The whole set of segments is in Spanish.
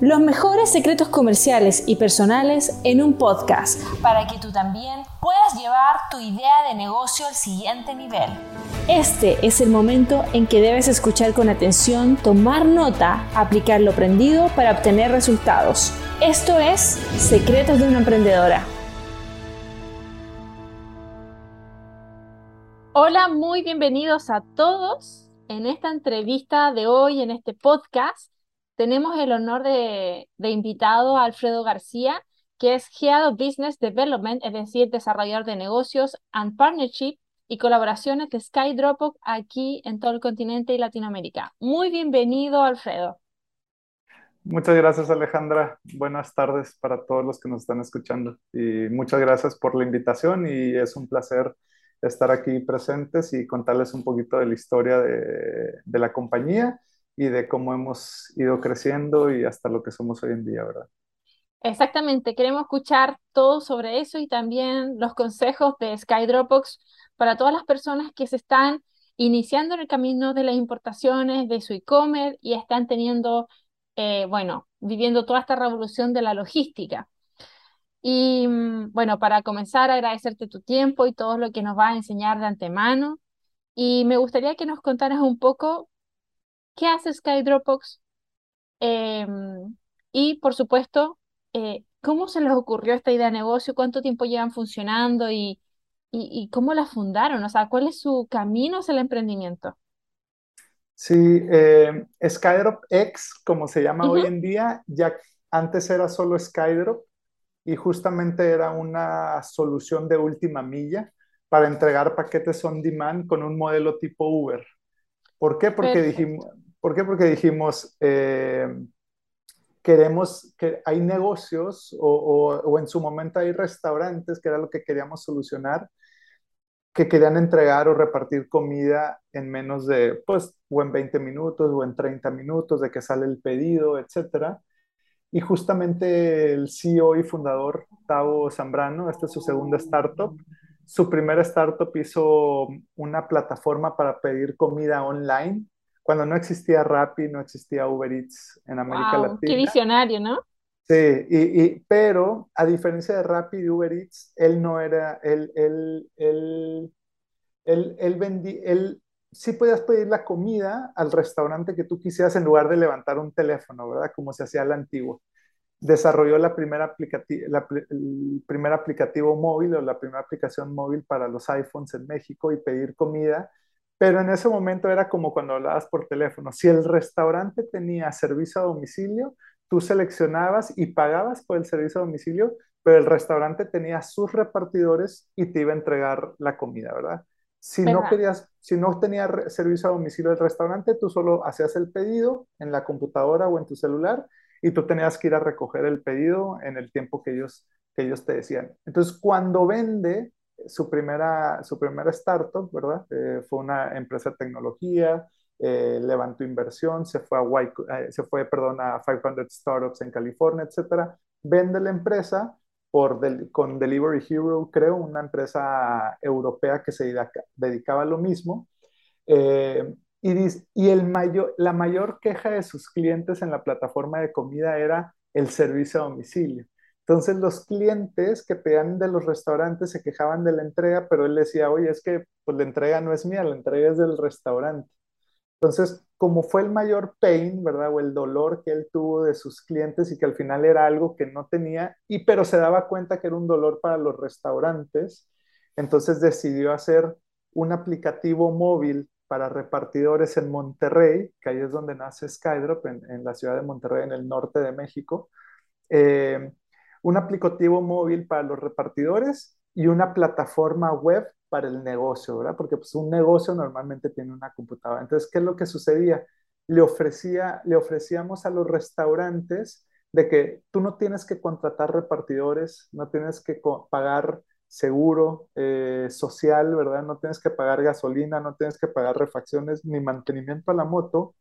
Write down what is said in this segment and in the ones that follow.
Los mejores secretos comerciales y personales en un podcast para que tú también puedas llevar tu idea de negocio al siguiente nivel. Este es el momento en que debes escuchar con atención, tomar nota, aplicar lo aprendido para obtener resultados. Esto es Secretos de una Emprendedora. Hola, muy bienvenidos a todos en esta entrevista de hoy, en este podcast tenemos el honor de, invitado a Alfredo García, que es Head of Business Development, es decir, desarrollador de negocios and partnership y colaboraciones de SkyDropbox aquí en todo el continente y Latinoamérica. Muy bienvenido, Alfredo. Muchas gracias, Alejandra. Buenas tardes para todos los que nos están escuchando. Y muchas gracias por la invitación y es un placer estar aquí presentes y contarles un poquito de la historia de, de la compañía y de cómo hemos ido creciendo y hasta lo que somos hoy en día, ¿verdad? Exactamente, queremos escuchar todo sobre eso y también los consejos de SkyDropbox para todas las personas que se están iniciando en el camino de las importaciones, de su e-commerce y están teniendo, eh, bueno, viviendo toda esta revolución de la logística. Y mm, bueno, para comenzar, agradecerte tu tiempo y todo lo que nos va a enseñar de antemano. Y me gustaría que nos contaras un poco qué hace SkyDropbox em, y, por supuesto, eh, cómo se les ocurrió esta idea de negocio, cuánto tiempo llevan funcionando y, y, cómo la fundaron, o sea, cuál es su camino hacia el emprendimiento. Sí, eh, Skydrop X, como se llama hoy en día, ya antes era solo Skydrop y justamente era una solución de última milla para entregar paquetes on demand con un modelo tipo Uber. ¿Por qué? Porque dijimos, ¿por qué? Porque dijimos, eh, queremos que hay negocios o, o, en su momento hay restaurantes, que era lo que queríamos solucionar, que querían entregar o repartir comida en menos de, pues, o en 20 minutos o en 30 minutos de que sale el pedido, etcétera. Y justamente el CEO y fundador, Tavo Zambrano, esta es su segunda startup, su primera startup hizo una plataforma para pedir comida online cuando no existía Rappi, no existía Uber Eats en América wow, Latina. Qué visionario, ¿no? Sí, y, pero a diferencia de Rappi y Uber Eats, él no era, él, él, él, él, él vendí, él sí podías pedir la comida al restaurante que tú quisieras en lugar de levantar un teléfono, ¿verdad? Como se hacía la antigua desarrolló la primera la, el primer aplicativo móvil o la primera aplicación móvil para los iPhones en México y pedir comida, pero en ese momento era como cuando hablabas por teléfono. Si el restaurante tenía servicio a domicilio, tú seleccionabas y pagabas por el servicio a domicilio, pero el restaurante tenía sus repartidores y te iba a entregar la comida, ¿verdad? Si no, querías, si no tenía servicio a domicilio el restaurante, tú solo hacías el pedido en la computadora o en tu celular y tú tenías que ir a recoger el pedido en el tiempo que ellos, que ellos te decían. Entonces, cuando vende su primera, su primera startup, ¿verdad? Eh, fue una empresa de tecnología, eh, levantó inversión, se fue, a, eh, se fue perdón, a 500 Startups en California, etcétera. Vende la empresa por con Delivery Hero, creo, una empresa europea que se dedicaba a lo mismo. Y, el mayor, la mayor queja de sus clientes en la plataforma de comida era el servicio a domicilio. Entonces los clientes que pedían de los restaurantes se quejaban de la entrega, pero él decía, oye, es que pues, la entrega no es mía, la entrega es del restaurante. Entonces, como fue el mayor pain, ¿verdad? O el dolor que él tuvo de sus clientes y que al final era algo que no tenía, y pero se daba cuenta que era un dolor para los restaurantes, entonces decidió hacer un aplicativo móvil para repartidores en Monterrey, que ahí es donde nace Skydrop, en, la ciudad de Monterrey, en el norte de México. Eh, un aplicativo móvil para los repartidores y una plataforma web para el negocio, ¿verdad? Porque pues, un negocio normalmente tiene una computadora. Entonces, ¿qué es lo que sucedía? Le, ofrecía, le ofrecíamos a los restaurantes de que tú no tienes que contratar repartidores, no tienes que pagar seguro, eh, social, ¿verdad? No tienes que pagar gasolina, no tienes que pagar refacciones ni mantenimiento a la moto.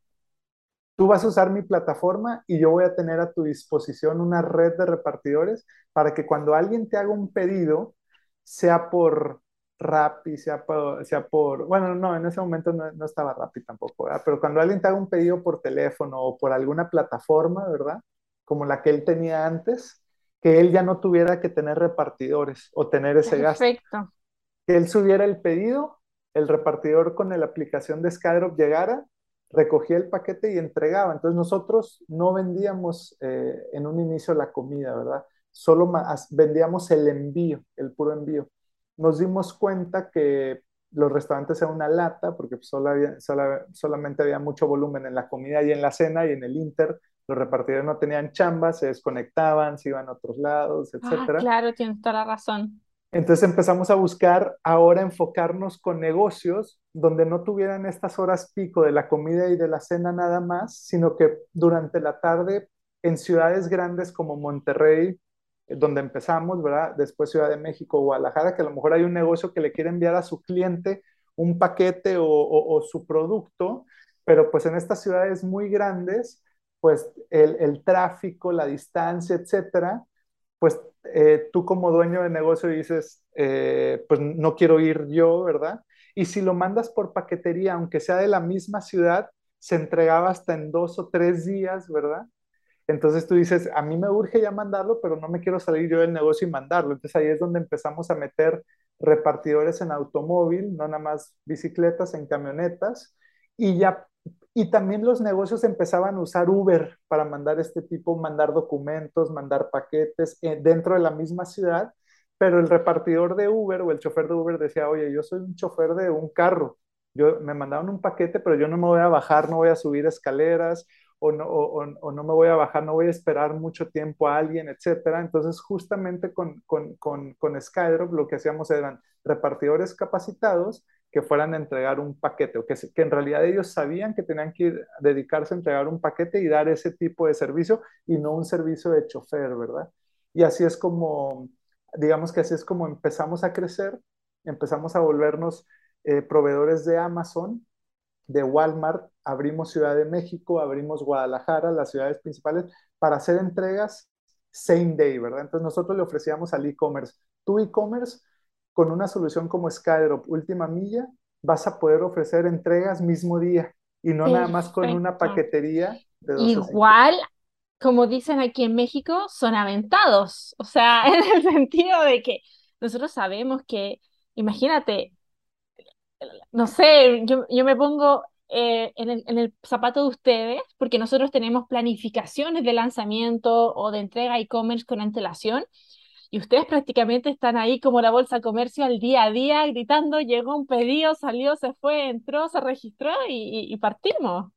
Tú vas a usar mi plataforma y yo voy a tener a tu disposición una red de repartidores para que cuando alguien te haga un pedido, sea por Rappi, sea por, sea por bueno, no, en ese momento no, no estaba Rappi tampoco, ¿verdad? Pero cuando alguien te haga un pedido por teléfono o por alguna plataforma, ¿verdad? como la que él tenía antes, que él ya no tuviera que tener repartidores o tener ese gasto. Perfecto. Que él subiera el pedido, el repartidor con la aplicación de Skydrop llegara, recogía el paquete y entregaba. Entonces nosotros no vendíamos eh, en un inicio la comida, ¿verdad? Solo vendíamos el envío, el puro envío. Nos dimos cuenta que los restaurantes eran una lata porque solo había, solamente había mucho volumen en la comida y en la cena y en el Inter los repartidores no tenían chamba, se desconectaban, se iban a otros lados, etc. Ah, claro, tienes toda la razón. Entonces empezamos a buscar ahora enfocarnos con negocios donde no tuvieran estas horas pico de la comida y de la cena nada más, sino que durante la tarde en ciudades grandes como Monterrey, eh, donde empezamos, ¿verdad? Después Ciudad de México, Guadalajara, que a lo mejor hay un negocio que le quiere enviar a su cliente un paquete o, su producto, pero pues en estas ciudades muy grandes, pues el, tráfico, la distancia, etcétera, pues eh, tú como dueño de negocio dices, eh, pues no quiero ir yo, ¿verdad? Y si lo mandas por paquetería, aunque sea de la misma ciudad, se entregaba hasta en dos o tres días, ¿verdad? Entonces tú dices, a mí me urge ya mandarlo, pero no me quiero salir yo del negocio y mandarlo. Entonces ahí es donde empezamos a meter repartidores en automóvil, no nada más bicicletas, en camionetas, y ya y también los negocios empezaban a usar Uber para mandar este tipo, mandar documentos, mandar paquetes eh, dentro de la misma ciudad, pero el repartidor de Uber o el chofer de Uber decía, oye, yo soy un chofer de un carro, yo me mandaban un paquete, pero yo no me voy a bajar, no voy a subir escaleras, o no, o, no me voy a bajar, no voy a esperar mucho tiempo a alguien, etcétera. Entonces, justamente con, con, con, con Skydrop lo que hacíamos eran repartidores capacitados que fueran a entregar un paquete, o que, que en realidad ellos sabían que tenían que dedicarse a entregar un paquete y dar ese tipo de servicio y no un servicio de chofer, ¿verdad? Y así es como, digamos que así es como empezamos a crecer, empezamos a volvernos eh, proveedores de Amazon de Walmart, abrimos Ciudad de México, abrimos Guadalajara, las ciudades principales, para hacer entregas same day, ¿verdad? Entonces nosotros le ofrecíamos al e-commerce, tu e-commerce con una solución como Skydrop Última Milla, vas a poder ofrecer entregas mismo día y no nada más con una paquetería de Igual, como dicen aquí en México, son aventados, o sea, en el sentido de que nosotros sabemos que, imagínate, no sé, yo, me pongo eh, en, el, en, el, zapato de ustedes, porque nosotros tenemos planificaciones de lanzamiento o de entrega e-commerce con antelación, y ustedes prácticamente están ahí como la bolsa comercio al día a día, gritando, llegó un pedido, salió, se fue, entró, se registró y, partimos.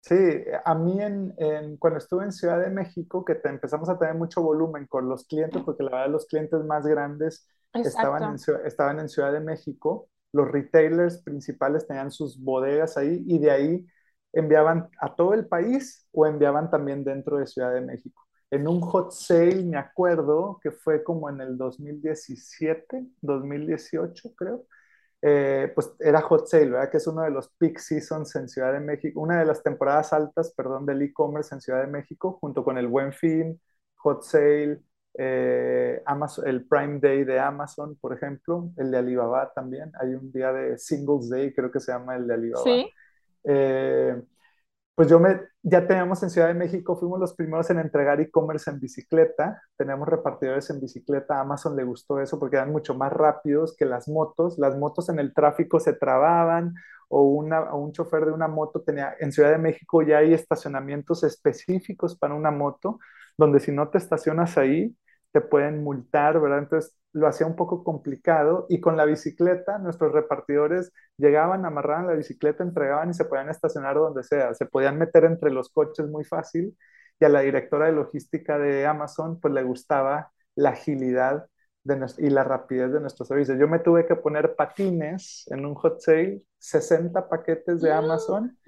Sí, a mí en, cuando estuve en Ciudad de México, que te, empezamos a tener mucho volumen con los clientes, porque la verdad los clientes más grandes estaban en, estaban en Ciudad de México, los retailers principales tenían sus bodegas ahí y de ahí enviaban a todo el país o enviaban también dentro de Ciudad de México. En un hot sale, me acuerdo que fue como en el 2017, 2018 creo, eh, pues era hot sale, ¿verdad? Que es uno de los peak seasons en Ciudad de México, una de las temporadas altas, perdón, del e-commerce en Ciudad de México, junto con el Buen Fin, hot sale, eh, Amazon, el Prime Day de Amazon, por ejemplo, el de Alibaba también. Hay un día de Singles Day, creo que se llama el de Alibaba. Sí. Eh, pues yo me, ya teníamos en Ciudad de México, fuimos los primeros en entregar e-commerce en bicicleta, tenemos repartidores en bicicleta, a Amazon le gustó eso porque eran mucho más rápidos que las motos, las motos en el tráfico se trababan o, una, o un chofer de una moto tenía, en Ciudad de México ya hay estacionamientos específicos para una moto, donde si no te estacionas ahí, te pueden multar, ¿verdad? Entonces lo hacía un poco complicado y con la bicicleta nuestros repartidores llegaban, amarraban la bicicleta, entregaban y se podían estacionar donde sea, se podían meter entre los coches muy fácil y a la directora de logística de Amazon pues le gustaba la agilidad y la rapidez de nuestros servicios. Yo me tuve que poner patines en un hot sale, 60 paquetes de mm, Amazon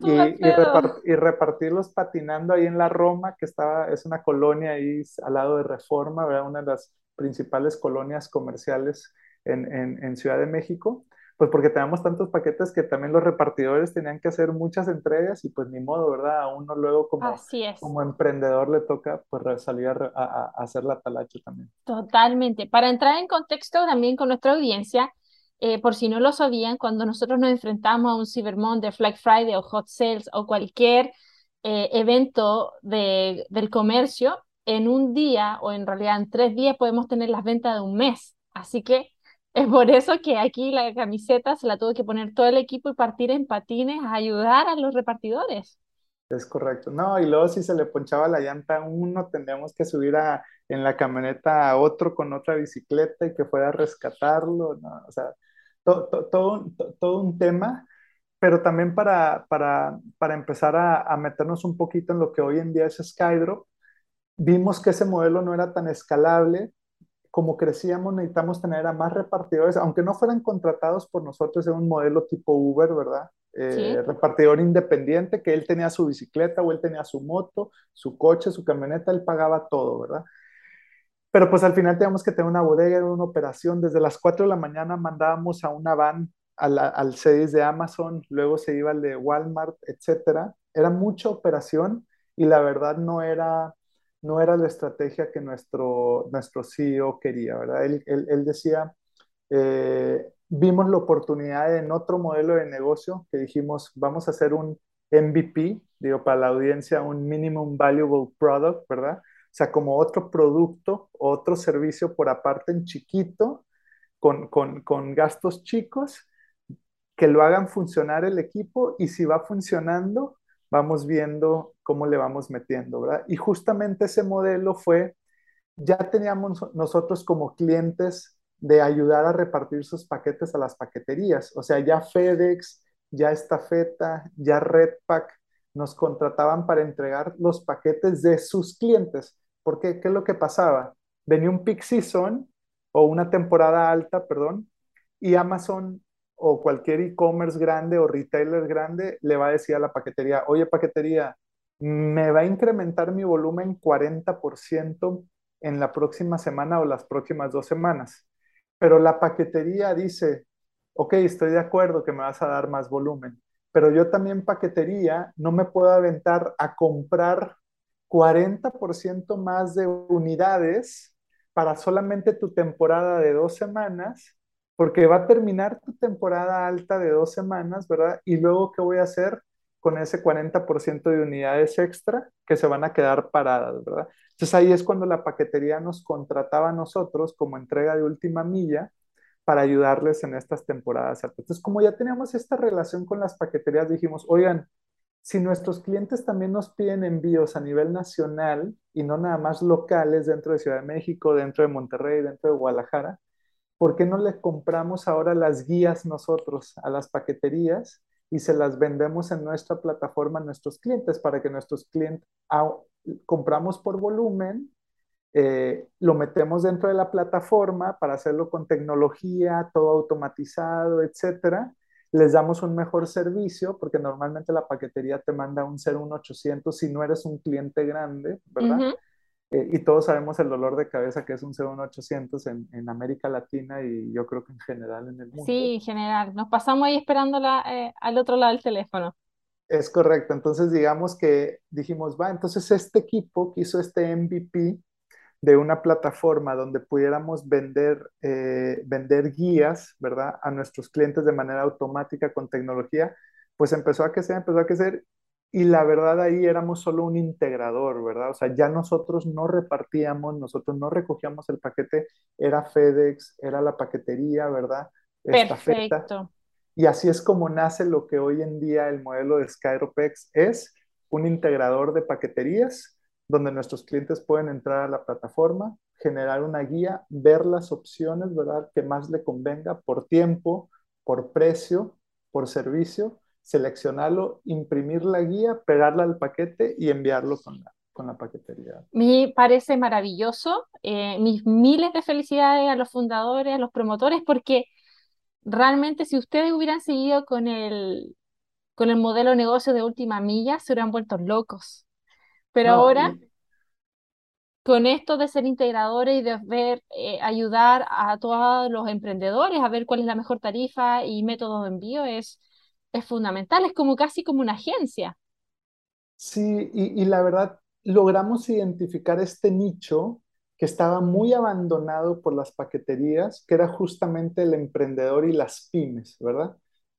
y, y, repartirlos patinando ahí en la Roma, que estaba, es una colonia ahí al lado de Reforma, una de las principales colonias comerciales en, en, en Ciudad de México pues porque tenemos tantos paquetes que también los repartidores tenían que hacer muchas entregas y pues ni modo, ¿verdad? A uno luego como, como emprendedor le toca pues salir a, hacer la talacha también. Totalmente. Para entrar en contexto también con nuestra audiencia, eh, por si no lo sabían, cuando nosotros nos enfrentamos a un Cyber Monday, Black Friday o Hot Sales o cualquier eh, evento de, del comercio, en un día o en realidad en tres días podemos tener las ventas de un mes. Así que es por eso que aquí la camiseta se la tuvo que poner todo el equipo y partir en patines a ayudar a los repartidores. Es correcto. No, y luego si se le ponchaba la llanta a uno, tendríamos que subir a, en la camioneta a otro con otra bicicleta y que fuera a rescatarlo. ¿no? O sea, todo, todo, un tema, pero también para, para, para empezar a, a, meternos un poquito en lo que hoy en día es Skydrop, vimos que ese modelo no era tan escalable. Como crecíamos, necesitamos tener a más repartidores, aunque no fueran contratados por nosotros en un modelo tipo Uber, ¿verdad? Eh, repartidor independiente, que él tenía su bicicleta o él tenía su moto, su coche, su camioneta, él pagaba todo, ¿verdad? Pero pues al final teníamos que tener una bodega, una operación. Desde las 4 de la mañana mandábamos a una van al, al CEDIS de Amazon, luego se iba al de Walmart, etcétera. Era mucha operación y la verdad no era, no era la estrategia que nuestro, nuestro CEO quería, ¿verdad? Él, él, decía, eh, vimos la oportunidad en otro modelo de negocio que dijimos, vamos a hacer un MVP, digo, para la audiencia, un Minimum Valuable Product, ¿verdad? O sea, como otro producto, otro servicio por aparte en chiquito, con, con, con gastos chicos, que lo hagan funcionar el equipo y si va funcionando, vamos viendo cómo le vamos metiendo, ¿verdad? Y justamente ese modelo fue, ya teníamos nosotros como clientes de ayudar a repartir sus paquetes a las paqueterías. O sea, ya FedEx, ya Estafeta, ya Redpack nos contrataban para entregar los paquetes de sus clientes. ¿Por qué? ¿Qué es lo que pasaba? Venía un peak season o una temporada alta, perdón, y Amazon o cualquier e-commerce grande o retailer grande le va a decir a la paquetería, oye paquetería, me va a incrementar mi volumen 40% en la próxima semana o las próximas dos semanas pero la paquetería dice, ok, estoy de acuerdo que me vas a dar más volumen, pero yo también paquetería no me puedo aventar a comprar 40% más de unidades para solamente tu temporada de dos semanas, porque va a terminar tu temporada alta de dos semanas, ¿verdad? Y luego, ¿qué voy a hacer con ese 40% de unidades extra que se van a quedar paradas, ¿verdad? Entonces ahí es cuando la paquetería nos contrataba a nosotros como entrega de última milla para ayudarles en estas temporadas Entonces, como ya teníamos esta relación con las paqueterías, dijimos, oigan, si nuestros clientes también nos piden envíos a nivel nacional y no nada más locales dentro de Ciudad de México, dentro de Monterrey, dentro de Guadalajara, ¿por qué no le compramos ahora las guías nosotros a las paqueterías y se las vendemos en nuestra plataforma a nuestros clientes para que nuestros clientes compramos por volumen, eh, lo metemos dentro de la plataforma para hacerlo con tecnología, todo automatizado, etcétera. Les damos un mejor servicio porque normalmente la paquetería te manda un 01800 si no eres un cliente grande, ¿verdad? Eh, y todos sabemos el dolor de cabeza que es un 01800 en, en América Latina y yo creo que en general en el mundo. Sí, en general. Nos pasamos ahí esperando eh, al otro lado del teléfono. Es correcto. Entonces, digamos que dijimos, va, entonces este equipo que hizo este MVP de una plataforma donde pudiéramos vender, eh, vender guías, ¿verdad? A nuestros clientes de manera automática con tecnología, pues empezó a crecer, empezó a crecer y la verdad ahí éramos solo un integrador, ¿verdad? O sea, ya nosotros no repartíamos, nosotros no recogíamos el paquete, era FedEx, era la paquetería, ¿verdad? Perfecto. Y así es como nace lo que hoy en día el modelo de Skyropex es un integrador de paqueterías donde nuestros clientes pueden entrar a la plataforma, generar una guía, ver las opciones, ¿verdad? Que más le convenga por tiempo, por precio, por servicio, seleccionarlo, imprimir la guía, pegarla al paquete y enviarlo con la, con la paquetería. Me parece maravilloso. Eh, mis miles de felicidades a los fundadores, a los promotores, porque realmente si ustedes hubieran seguido con el, con el modelo de negocio de última milla, se hubieran vuelto locos. Pero ahora, con esto de ser integradores y de ver, eh, ayudar a todos los emprendedores a ver cuál es la mejor tarifa y método de envío, es, es fundamental, es como casi como una agencia. Sí, y, y la verdad, logramos identificar este nicho que estaba muy abandonado por las paqueterías, que era justamente el emprendedor y las pymes, ¿verdad?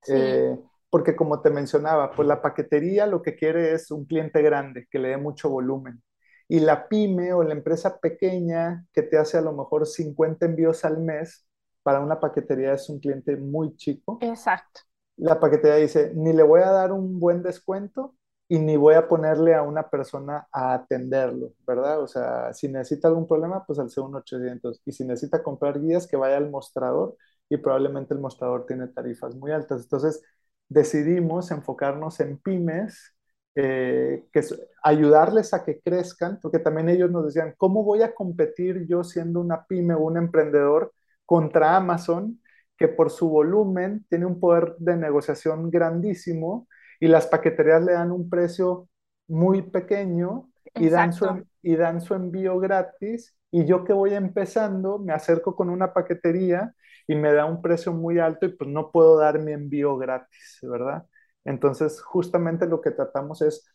Eh, porque como te mencionaba, pues la paquetería lo que quiere es un cliente grande que le dé mucho volumen. Y la pyme o la empresa pequeña que te hace a lo mejor 50 envíos al mes, para una paquetería es un cliente muy chico. Exacto. La paquetería dice, ni le voy a dar un buen descuento y ni voy a ponerle a una persona a atenderlo, ¿verdad? O sea, si necesita algún problema, pues al un 800. Y si necesita comprar guías, que vaya al mostrador y probablemente el mostrador tiene tarifas muy altas. Entonces, decidimos enfocarnos en pymes, eh, que ayudarles a que crezcan, porque también ellos nos decían, ¿cómo voy a competir yo siendo una pyme o un emprendedor contra Amazon, que por su volumen tiene un poder de negociación grandísimo y las paqueterías le dan un precio muy pequeño y dan, su, y dan su envío gratis y yo que voy empezando me acerco con una paquetería y me da un precio muy alto y pues no puedo dar mi envío gratis, ¿verdad? Entonces, justamente lo que tratamos es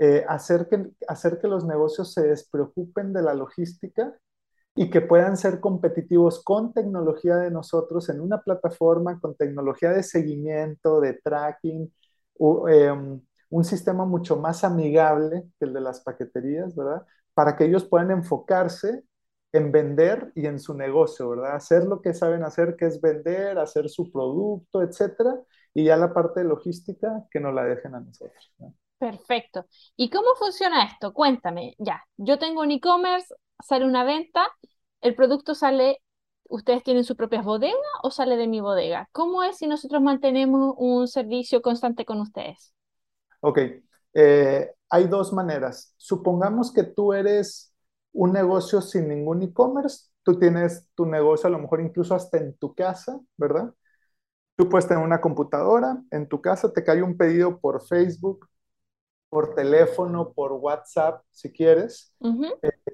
eh, hacer, que, hacer que los negocios se despreocupen de la logística y que puedan ser competitivos con tecnología de nosotros en una plataforma, con tecnología de seguimiento, de tracking, Em, un sistema mucho más amigable que el de las paqueterías, ¿verdad? Para que ellos puedan enfocarse en vender y en su negocio, ¿verdad? Hacer lo que saben hacer, que es vender, hacer su producto, etcétera, y ya la parte de logística que nos la dejen a nosotros. Perfecto. ¿Y cómo funciona esto? Cuéntame, ya, yo tengo un e-commerce, sale una venta, el producto sale ¿Ustedes tienen sus propias bodegas o sale de mi bodega? ¿Cómo es si nosotros mantenemos un servicio constante con ustedes? Ok, eh, hay dos maneras. Supongamos que tú eres un negocio sin ningún e-commerce, tú tienes tu negocio a lo mejor incluso hasta en tu casa, ¿verdad? Tú puedes tener una computadora en tu casa, te cae un pedido por Facebook, por teléfono, por WhatsApp, si quieres.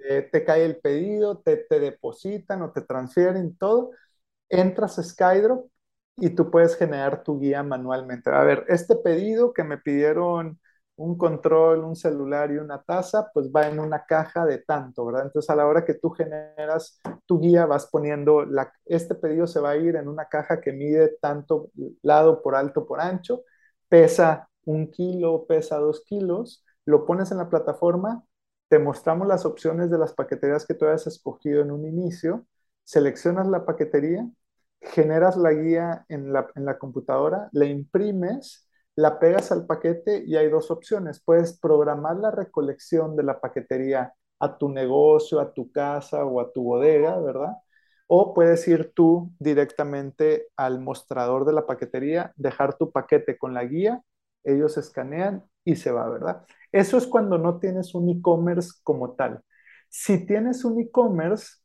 Eh, te cae el pedido, te, te, depositan o te transfieren todo. Entras a Skydrop y tú puedes generar tu guía manualmente. A ver, este pedido que me pidieron un control, un celular y una taza, pues va en una caja de tanto, ¿verdad? Entonces a la hora que tú generas tu guía vas poniendo, la, este pedido se va a ir en una caja que mide tanto lado por alto por ancho, pesa un kilo, pesa dos kilos, lo pones en la plataforma, te mostramos las opciones de las paqueterías que tú hayas escogido en un inicio, seleccionas la paquetería, generas la guía en la, en la computadora, la imprimes, la pegas al paquete y hay dos opciones. Puedes programar la recolección de la paquetería a tu negocio, a tu casa o a tu bodega, ¿verdad? O puedes ir tú directamente al mostrador de la paquetería, dejar tu paquete con la guía ellos escanean y se va, ¿verdad? Eso es cuando no tienes un e-commerce como tal. Si tienes un e-commerce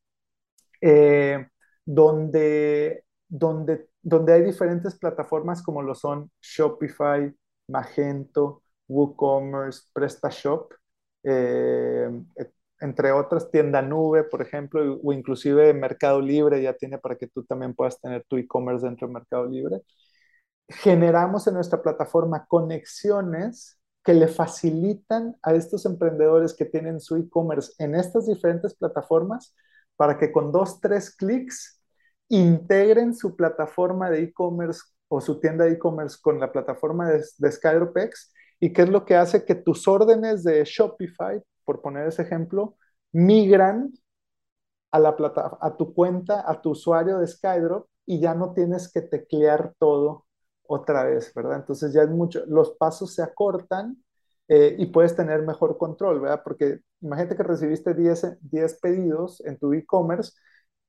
eh, donde, donde, donde hay diferentes plataformas como lo son Shopify, Magento, WooCommerce, PrestaShop, eh, entre otras, tienda nube, por ejemplo, o inclusive Mercado Libre ya tiene para que tú también puedas tener tu e-commerce dentro de Mercado Libre generamos en nuestra plataforma conexiones que le facilitan a estos emprendedores que tienen su e-commerce en estas diferentes plataformas para que con dos, tres clics integren su plataforma de e-commerce o su tienda de e-commerce con la plataforma de, de Skyropex. Y qué es lo que hace que tus órdenes de Shopify, por poner ese ejemplo, migran a, la plata, a tu cuenta, a tu usuario de Skydrop y ya no tienes que teclear todo otra vez, ¿verdad? Entonces ya es mucho, los pasos se acortan eh, y puedes tener mejor control, ¿verdad? Porque imagínate que recibiste 10, 10 pedidos en tu e-commerce,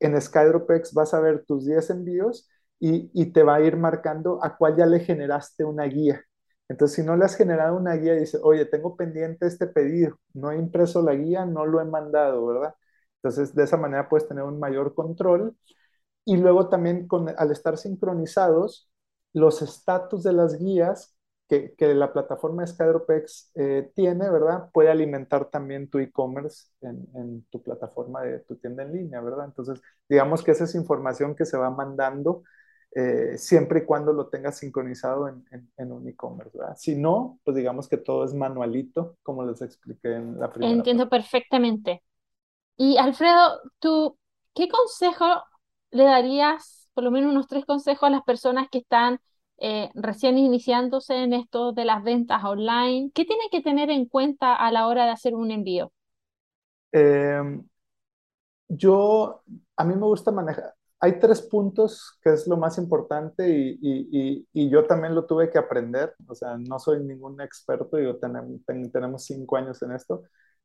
en Skydropex vas a ver tus 10 envíos y, y, te va a ir marcando a cuál ya le generaste una guía. Entonces, si no le has generado una guía, dice, oye, tengo pendiente este pedido, no he impreso la guía, no lo he mandado, ¿verdad? Entonces, de esa manera puedes tener un mayor control. Y luego también al estar sincronizados, los estatus de las guías que, que la plataforma Skydropex eh, tiene, ¿verdad? Puede alimentar también tu e-commerce en, en, tu plataforma de tu tienda en línea, ¿verdad? Entonces, digamos que esa es información que se va mandando eh, siempre y cuando lo tengas sincronizado en, en, un e-commerce, ¿verdad? Si no, pues digamos que todo es manualito, como les expliqué en la primera. Entiendo perfectamente. Y Alfredo, ¿tú qué consejo le darías por lo menos unos tres consejos a las personas que están eh, recién iniciándose en esto de las ventas online? ¿Qué tienen que tener en cuenta a la hora de hacer un envío? Em, yo, a mí me gusta manejar, hay tres puntos que es lo más importante y, y, y, yo también lo tuve que aprender, o sea, no soy ningún experto, yo tenemos, tenemos cinco años en esto,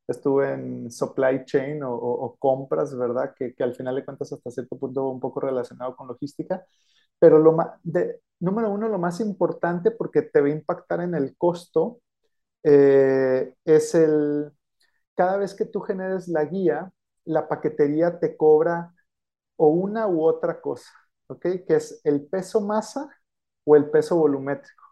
estuve en supply chain o, compras, ¿verdad? Que, que, al final de cuentas hasta cierto punto un poco relacionado con logística, pero lo más, número uno, lo más importante porque te va a impactar en el costo, eh, es el, cada vez que tú generes la guía, la paquetería te cobra o una u otra cosa, ¿ok? Que es el peso masa o el peso volumétrico.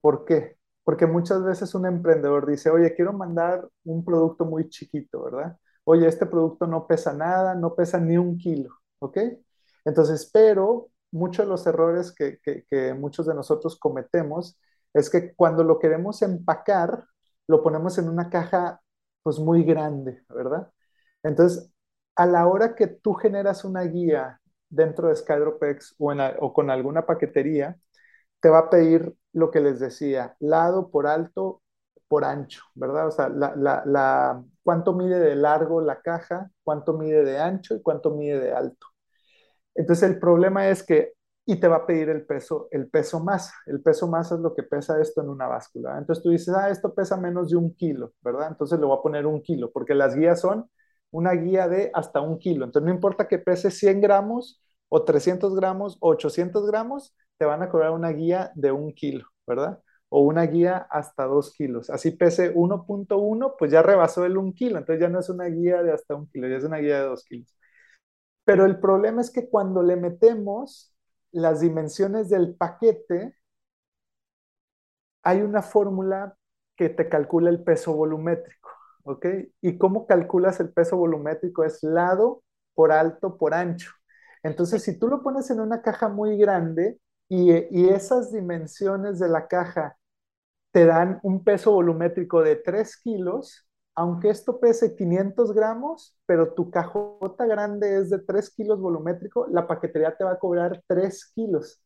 ¿Por qué? Porque muchas veces un emprendedor dice, oye, quiero mandar un producto muy chiquito, ¿verdad? Oye, este producto no pesa nada, no pesa ni un kilo, ¿ok? Entonces, pero muchos de los errores que, que muchos de nosotros cometemos es que cuando lo queremos empacar, lo ponemos en una caja pues muy grande, ¿verdad? Entonces, a la hora que tú generas una guía dentro de Skydropex o, o con alguna paquetería, te va a pedir lo que les decía, lado por alto por ancho, ¿verdad? O sea, la, la, cuánto mide de largo la caja, cuánto mide de ancho y cuánto mide de alto. Entonces el problema es que, y te va a pedir el peso, el peso masa. El peso masa es lo que pesa esto en una báscula. Entonces tú dices, ah, esto pesa menos de un kilo, ¿verdad? Entonces le voy a poner un kilo, porque las guías son una guía de hasta un kilo. Entonces no importa que pese 100 gramos o 300 gramos o 800 gramos, te van a cobrar una guía de un kilo, ¿verdad? O una guía hasta 2 kilos. Así pese 1.1, pues ya rebasó el 1 kilo. Entonces ya no es una guía de hasta un kilo, ya es una guía de 2 kilos. Pero el problema es que cuando le metemos las dimensiones del paquete, hay una fórmula que te calcula el peso volumétrico. ¿ok? ¿Y cómo calculas el peso volumétrico? Es lado por alto por ancho. Entonces, si tú lo pones en una caja muy grande y, y esas dimensiones de la caja te dan un peso volumétrico de 3 kilos, aunque esto pese 500 gramos, pero tu cajota grande es de 3 kilos volumétrico, la paquetería te va a cobrar 3 kilos.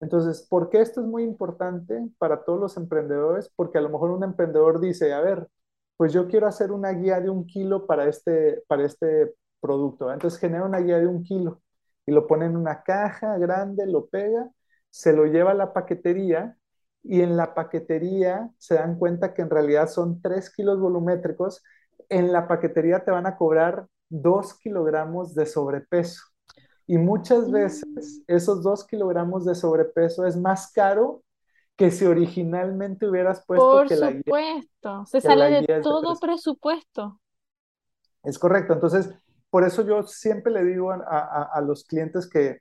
Entonces, ¿por qué esto es muy importante para todos los emprendedores? Porque a lo mejor un emprendedor dice, a ver, pues yo quiero hacer una guía de un kilo para este, para este producto. Entonces genera una guía de un kilo y lo pone en una caja grande, lo pega, se lo lleva a la paquetería y en la paquetería se dan cuenta que en realidad son 3 kilos volumétricos. En la paquetería te van a cobrar 2 kilogramos de sobrepeso. Y muchas veces mm. esos 2 kilogramos de sobrepeso es más caro que si originalmente hubieras puesto Por que la guía. Por supuesto, se sale de todo presupuesto. Es correcto, entonces, por eso yo siempre le digo a, los clientes que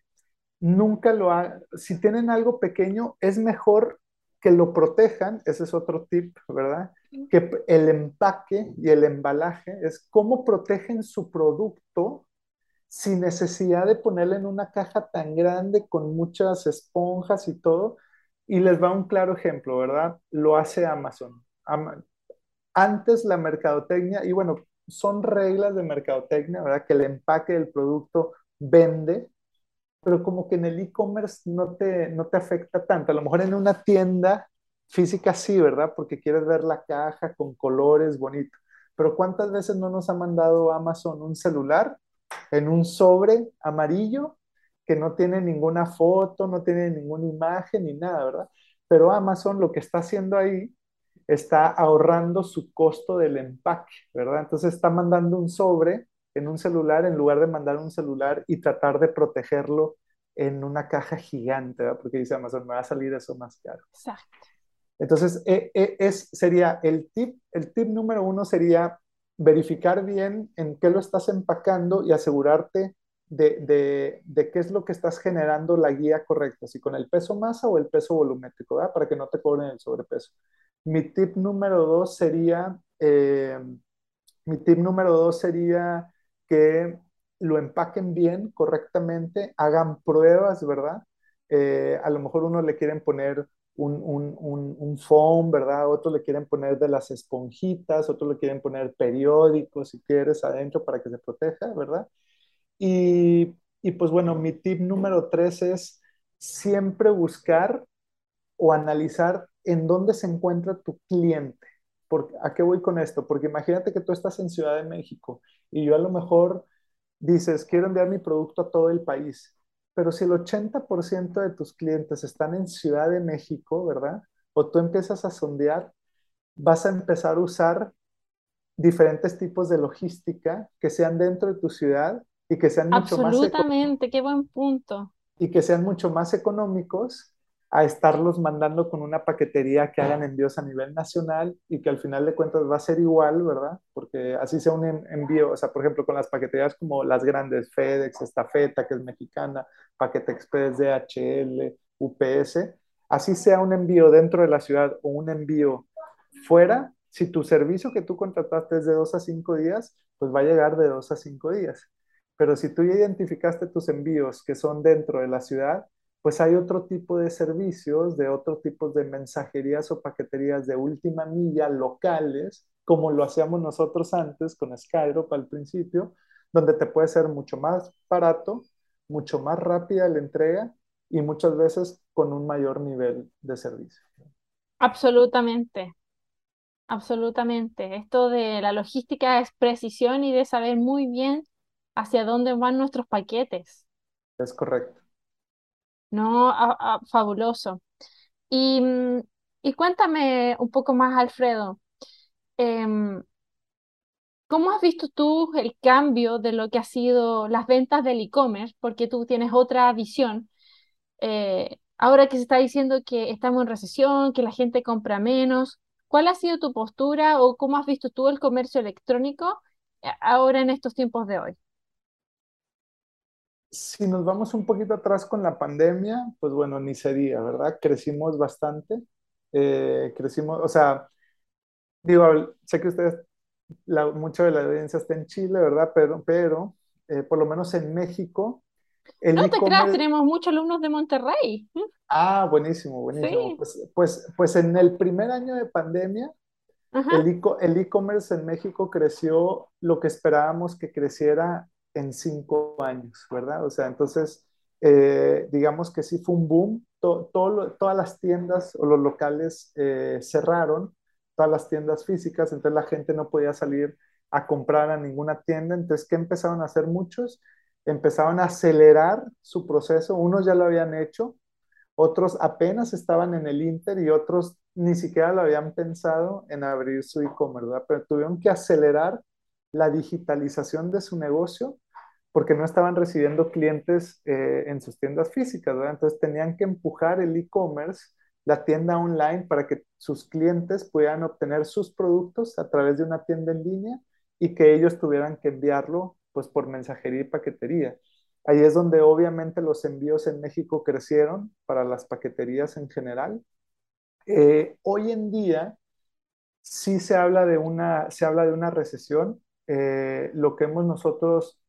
nunca lo hagan, si tienen algo pequeño, es mejor que lo protejan, ese es otro tip, ¿verdad? Que el empaque y el embalaje es cómo protegen su producto sin necesidad de ponerle en una caja tan grande con muchas esponjas y todo, y les va un claro ejemplo, ¿verdad? Lo hace Amazon. Antes la mercadotecnia, y bueno, son reglas de mercadotecnia, ¿verdad? Que el empaque del producto vende, pero como que en el e-commerce no te, no te afecta tanto. A lo mejor en una tienda física sí, ¿verdad? Porque quieres ver la caja con colores bonitos. Pero ¿cuántas veces no nos ha mandado Amazon un celular en un sobre amarillo que no tiene ninguna foto, no tiene ninguna imagen ni nada, ¿verdad? Pero Amazon lo que está haciendo ahí está ahorrando su costo del empaque, ¿verdad? Entonces está mandando un sobre en un celular en lugar de mandar un celular y tratar de protegerlo en una caja gigante, ¿verdad? Porque dice Amazon, me va a salir eso más caro. Exacto. Entonces, e, e, es, sería el tip, el tip número uno sería verificar bien en qué lo estás empacando y asegurarte de, qué es lo que estás generando la guía correcta, si con el peso masa o el peso volumétrico, ¿verdad? Para que no te cobren el sobrepeso. Mi tip número dos sería, eh, mi tip número dos sería que lo empaquen bien, correctamente, hagan pruebas, ¿verdad? Eh, a lo mejor uno le quieren poner un, un, un, foam, ¿verdad? Otros le quieren poner de las esponjitas, otros le quieren poner periódicos, si quieres, adentro para que se proteja, ¿verdad? Y, y pues bueno, mi tip número tres es siempre buscar o analizar en dónde se encuentra tu cliente. ¿A qué voy con esto? Porque imagínate que tú estás en Ciudad de México y yo a lo mejor dices, quiero enviar mi producto a todo el país, pero si el 80% de tus clientes están en Ciudad de México, ¿verdad? O tú empiezas a sondear, vas a empezar a usar diferentes tipos de logística que sean dentro de tu ciudad y que sean mucho más Absolutamente, qué buen punto. Y que sean mucho más económicos a estarlos mandando con una paquetería que hagan envíos a nivel nacional y que al final de cuentas va a ser igual, ¿verdad? Porque así sea un envío, o sea, por ejemplo, con las paqueterías como las grandes, FedEx, Estafeta, que es mexicana, Paquete Express, DHL, UPS, así sea un envío dentro de la ciudad o un envío fuera, si tu servicio que tú contrataste es de dos a cinco días, pues va a llegar de dos a cinco días. Pero si tú ya identificaste tus envíos que son dentro de la ciudad, pues hay otro tipo de servicios, de otro tipo de mensajerías o paqueterías de última milla locales, como lo hacíamos nosotros antes con Skydrop al principio, donde te puede ser mucho más barato, mucho más rápida la entrega y muchas veces con un mayor nivel de servicio. Absolutamente, absolutamente. Esto de la logística es precisión y de saber muy bien hacia dónde van nuestros paquetes. Es correcto. No, fabuloso. Y, mm, y cuéntame un poco más, Alfredo, em, ¿cómo has visto tú el cambio de lo que ha sido las ventas del e-commerce? Porque tú tienes otra visión. Eh, ahora que se está diciendo que estamos en recesión, que la gente compra menos, ¿cuál ha sido tu postura o cómo has visto tú el comercio electrónico eh, ahora en estos tiempos de hoy? Si nos vamos un poquito atrás con la pandemia, pues bueno, ni sería, ¿verdad? Crecimos bastante, eh, crecimos, o sea, digo, sé que ustedes, la, mucha de la audiencia está en Chile, ¿verdad? Pero, pero eh, por lo menos en México, el no te creas, tenemos muchos alumnos de Monterrey. Ah, buenísimo, buenísimo. Pues, pues, pues, en el primer año de pandemia, el e-commerce en México creció lo que esperábamos que creciera en cinco años, ¿verdad? O sea, entonces, eh, digamos que sí fue un boom. todas las tiendas o los locales eh, cerraron, todas las tiendas físicas, entonces la gente no podía salir a comprar a ninguna tienda. Entonces, ¿qué empezaron a hacer muchos? Empezaron a acelerar su proceso. Unos ya lo habían hecho, otros apenas estaban en el Inter y otros ni siquiera lo habían pensado en abrir su e-commerce, ¿verdad? Pero tuvieron que acelerar la digitalización de su negocio porque no estaban recibiendo clientes eh, en sus tiendas físicas, ¿verdad? Entonces tenían que empujar el e-commerce, la tienda online, para que sus clientes pudieran obtener sus productos a través de una tienda en línea y que ellos tuvieran que enviarlo pues por mensajería y paquetería. Ahí es donde obviamente los envíos en México crecieron para las paqueterías en general. Eh, hoy en día sí se habla de una, se habla de una recesión. Eh, lo que hemos nosotros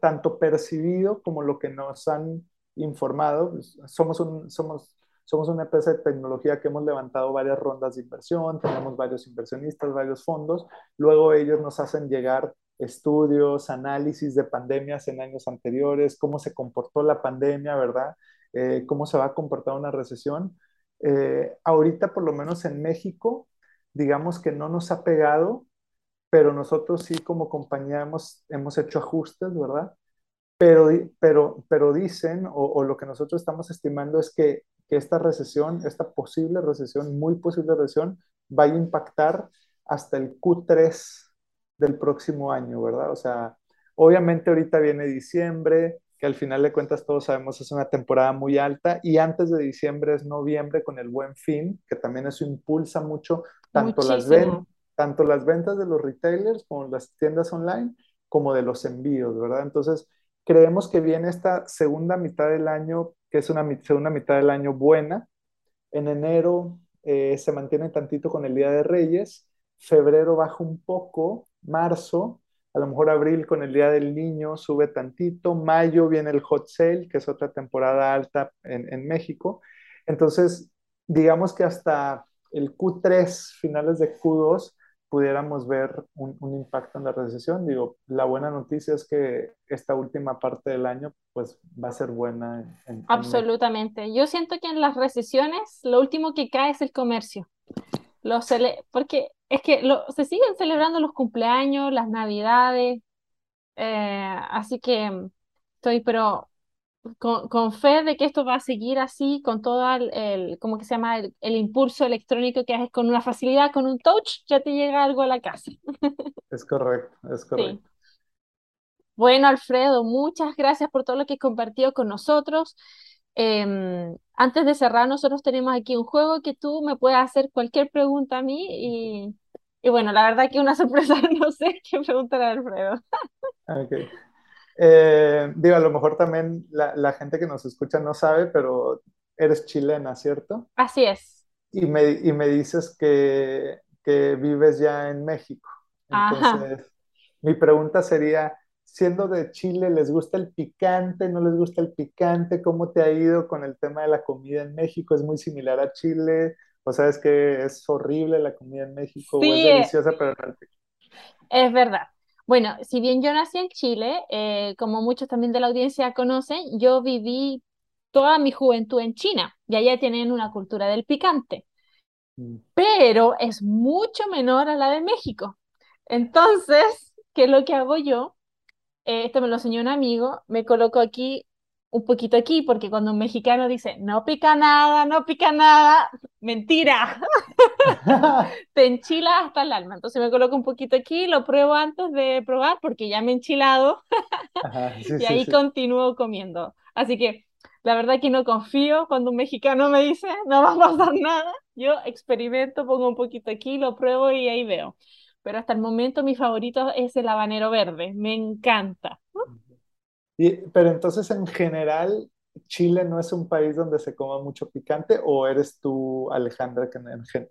tanto percibido como lo que nos han informado. Pues, somos, un, somos, somos una empresa de tecnología que hemos levantado varias rondas de inversión, tenemos varios inversionistas, varios fondos. Luego ellos nos hacen llegar estudios, análisis de pandemias en años anteriores, cómo se comportó la pandemia, ¿verdad? Eh, cómo se va a comportar una recesión. Eh, ahorita, por lo menos en México, digamos que no nos ha pegado pero nosotros sí como compañía hemos, hemos hecho ajustes, ¿verdad? Pero, pero, pero dicen, o, lo que nosotros estamos estimando es que, que, esta recesión, esta posible recesión, muy posible recesión, va a impactar hasta el Q3 del próximo año, ¿verdad? O sea, obviamente ahorita viene diciembre, que al final de cuentas todos sabemos es una temporada muy alta, y antes de diciembre es noviembre con el buen fin, que también eso impulsa mucho tanto las ventas tanto las ventas de los retailers como las tiendas online, como de los envíos, ¿verdad? Entonces, creemos que viene esta segunda mitad del año, que es una segunda mitad del año buena. En enero eh, se mantiene tantito con el Día de Reyes, febrero baja un poco, marzo, a lo mejor abril con el Día del Niño sube tantito, mayo viene el Hot Sale, que es otra temporada alta en, en México. Entonces, digamos que hasta el Q3, finales de Q2, pudiéramos ver un, un, impacto en la recesión. Digo, la buena noticia es que esta última parte del año pues va a ser buena. En, Absolutamente. Yo siento que en las recesiones lo último que cae es el comercio. Los porque es que lo, se siguen celebrando los cumpleaños, las navidades, eh, así que estoy pero con, con, fe de que esto va a seguir así, con todo el, el ¿cómo que se llama? El, el, impulso electrónico que haces con una facilidad, con un touch, ya te llega algo a la casa. Es correcto, es correcto. Sí. Bueno, Alfredo, muchas gracias por todo lo que has compartido con nosotros. Eh, antes de cerrar, nosotros tenemos aquí un juego que tú me puedes hacer cualquier pregunta a mí y, y bueno, la verdad que una sorpresa, no sé qué preguntar a Alfredo. Ok. Eh, digo, a lo mejor también la, la, gente que nos escucha no sabe, pero eres chilena, ¿cierto? Así es. Y me, y me dices que, que, vives ya en México. Entonces, Ajá. mi pregunta sería, siendo de Chile, ¿les gusta el picante? ¿No les gusta el picante? ¿Cómo te ha ido con el tema de la comida en México? ¿Es muy similar a Chile? ¿O sabes que es horrible la comida en México? Sí, ¿O es deliciosa, pero no Es verdad. Bueno, si bien yo nací en Chile, eh, como muchos también de la audiencia conocen, yo viví toda mi juventud en China y allá tienen una cultura del picante, mm. pero es mucho menor a la de México. Entonces, ¿qué es lo que hago yo? Eh, esto me lo enseñó un amigo, me coloco aquí un poquito aquí, porque cuando un mexicano dice, no pica nada, no pica nada, mentira, te enchila hasta el alma. Entonces me coloco un poquito aquí, lo pruebo antes de probar, porque ya me he enchilado, sí, y ahí sí, continúo comiendo. Así que la verdad que no confío cuando un mexicano me dice, no va a pasar nada, yo experimento, pongo un poquito aquí, lo pruebo y ahí veo. Pero hasta el momento mi favorito es el habanero verde, me encanta. Y, pero entonces, en general, ¿Chile no es un país donde se coma mucho picante o eres tú, Alejandra, que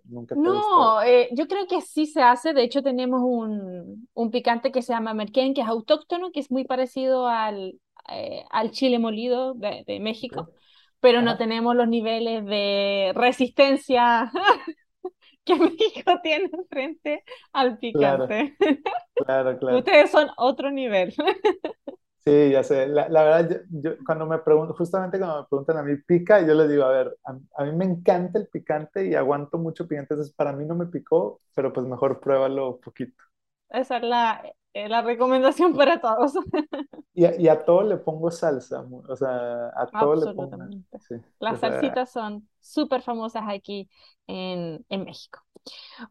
nunca te No, eh, yo creo que sí se hace. De hecho, tenemos un, un picante que se llama merquén, que es autóctono, que es muy parecido al, eh, al chile molido de, de México, okay. pero no tenemos los niveles de resistencia que México tiene frente al picante. Claro, claro. claro. Ustedes son otro nivel. Sí, ya sé. La, la verdad, yo, yo, cuando me preguntan, justamente cuando me preguntan a mí, ¿pica? Yo les digo, a ver, a, a, mí me encanta el picante y aguanto mucho picante, entonces para mí no me picó, pero pues mejor pruébalo poquito. Esa es la, eh, la recomendación para todos. Y a, y a, todo le pongo salsa, o sea, a todo le pongo. Sí, Las o sea, salsitas son súper famosas aquí en, en México.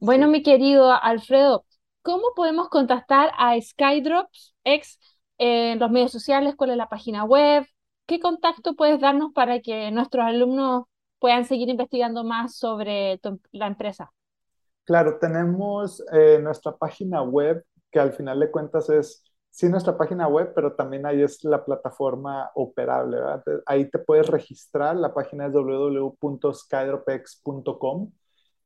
Bueno, sí. mi querido Alfredo, ¿cómo podemos contactar a Skydrops X? En los medios sociales, cuál es la página web, qué contacto puedes darnos para que nuestros alumnos puedan seguir investigando más sobre tu, la empresa. Claro, tenemos eh, nuestra página web, que al final de cuentas es, sí, nuestra página web, pero también ahí es la plataforma operable, ¿verdad? Ahí te puedes registrar, la página es www.skydropex.com,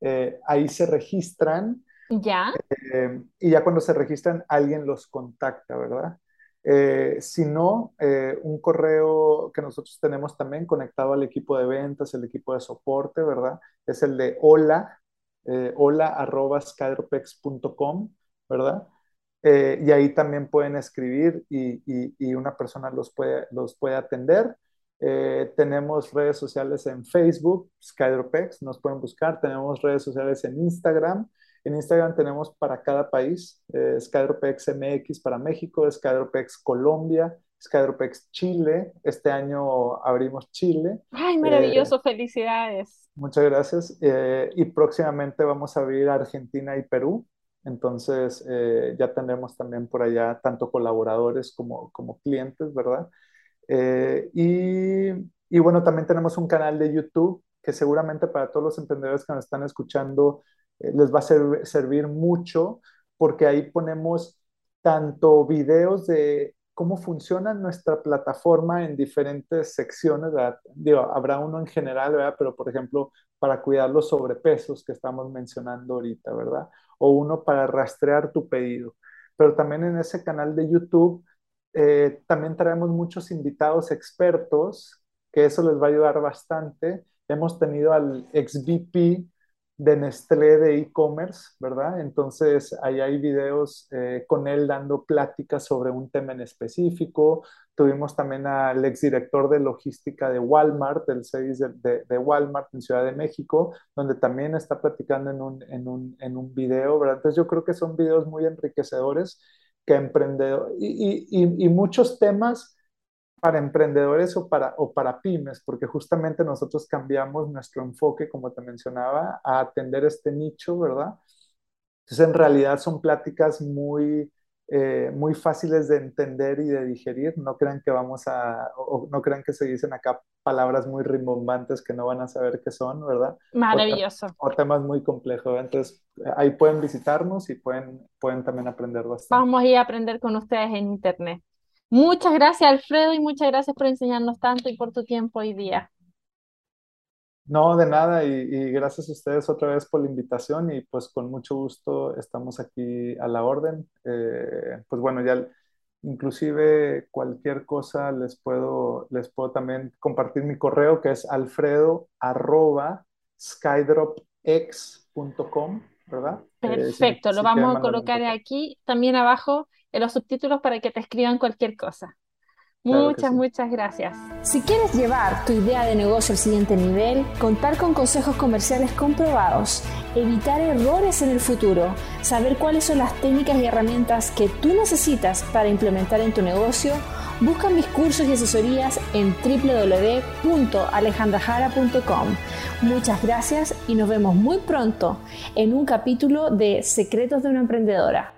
eh, ahí se registran. Ya. Eh, y ya cuando se registran, alguien los contacta, ¿verdad? Eh, si no, eh, un correo que nosotros tenemos también conectado al equipo de ventas, el equipo de soporte, ¿verdad? Es el de hola, eh, hola arroba ¿verdad? Eh, y ahí también pueden escribir y, una persona los puede, los puede atender. Eh, tenemos redes sociales en Facebook, Skydropex, nos pueden buscar. Tenemos redes sociales en Instagram. En Instagram tenemos para cada país, eh, Skydropex MX para México, Skydropex Colombia, Skydropex Chile. Este año abrimos Chile. ¡Ay, maravilloso! Eh, ¡Felicidades! Muchas gracias. Eh, y próximamente vamos a abrir Argentina y Perú. Entonces eh, ya tendremos también por allá tanto colaboradores como, como clientes, ¿verdad? Y, y bueno, también tenemos un canal de YouTube que seguramente para todos los emprendedores que nos están escuchando les va a ser, servir mucho porque ahí ponemos tanto videos de cómo funciona nuestra plataforma en diferentes secciones, ¿verdad? Habrá uno en general. Pero por ejemplo, para cuidar los sobrepesos que estamos mencionando ahorita, ¿verdad? O uno para rastrear tu pedido. Pero también en ese canal de YouTube eh, también traemos muchos invitados expertos, que eso les va a ayudar bastante. Hemos tenido al ex VP de Nestlé de e-commerce, ¿verdad? Entonces, ahí hay videos eh, con él dando pláticas sobre un tema en específico. Tuvimos también al exdirector de logística de Walmart, del CEDIS de, de, Walmart en Ciudad de México, donde también está platicando en un, en un, en un video, ¿verdad? Entonces, yo creo que son videos muy enriquecedores que emprendedor y, y, y muchos temas para emprendedores o para, o para pymes, porque justamente nosotros cambiamos nuestro enfoque, como te mencionaba, a atender este nicho, ¿verdad? Entonces, en realidad son pláticas muy, eh, muy fáciles de entender y de digerir. No crean que vamos a, o no crean que se dicen acá palabras muy rimbombantes que no van a saber qué son, ¿verdad? Maravilloso. O, temas muy complejos. Entonces, ahí pueden visitarnos y pueden, pueden también aprender bastante. Vamos a ir a aprender con ustedes en Internet. Muchas gracias, Alfredo, y muchas gracias por enseñarnos tanto y por tu tiempo hoy día. No, de nada, y, gracias a ustedes otra vez por la invitación y pues con mucho gusto estamos aquí a la orden. Eh, pues bueno, ya inclusive cualquier cosa les puedo, les puedo también compartir mi correo que es alfredo arroba ¿verdad? Eh, Perfecto, lo vamos a colocar aquí también abajo en los subtítulos para que te escriban cualquier cosa. Muchas, muchas gracias. Si quieres llevar tu idea de negocio al siguiente nivel, contar con consejos comerciales comprobados, evitar errores en el futuro, saber cuáles son las técnicas y herramientas que tú necesitas para implementar en tu negocio, busca mis cursos y asesorías en www.alejandrajara.com. Muchas gracias y nos vemos muy pronto en un capítulo de Secretos de una Emprendedora.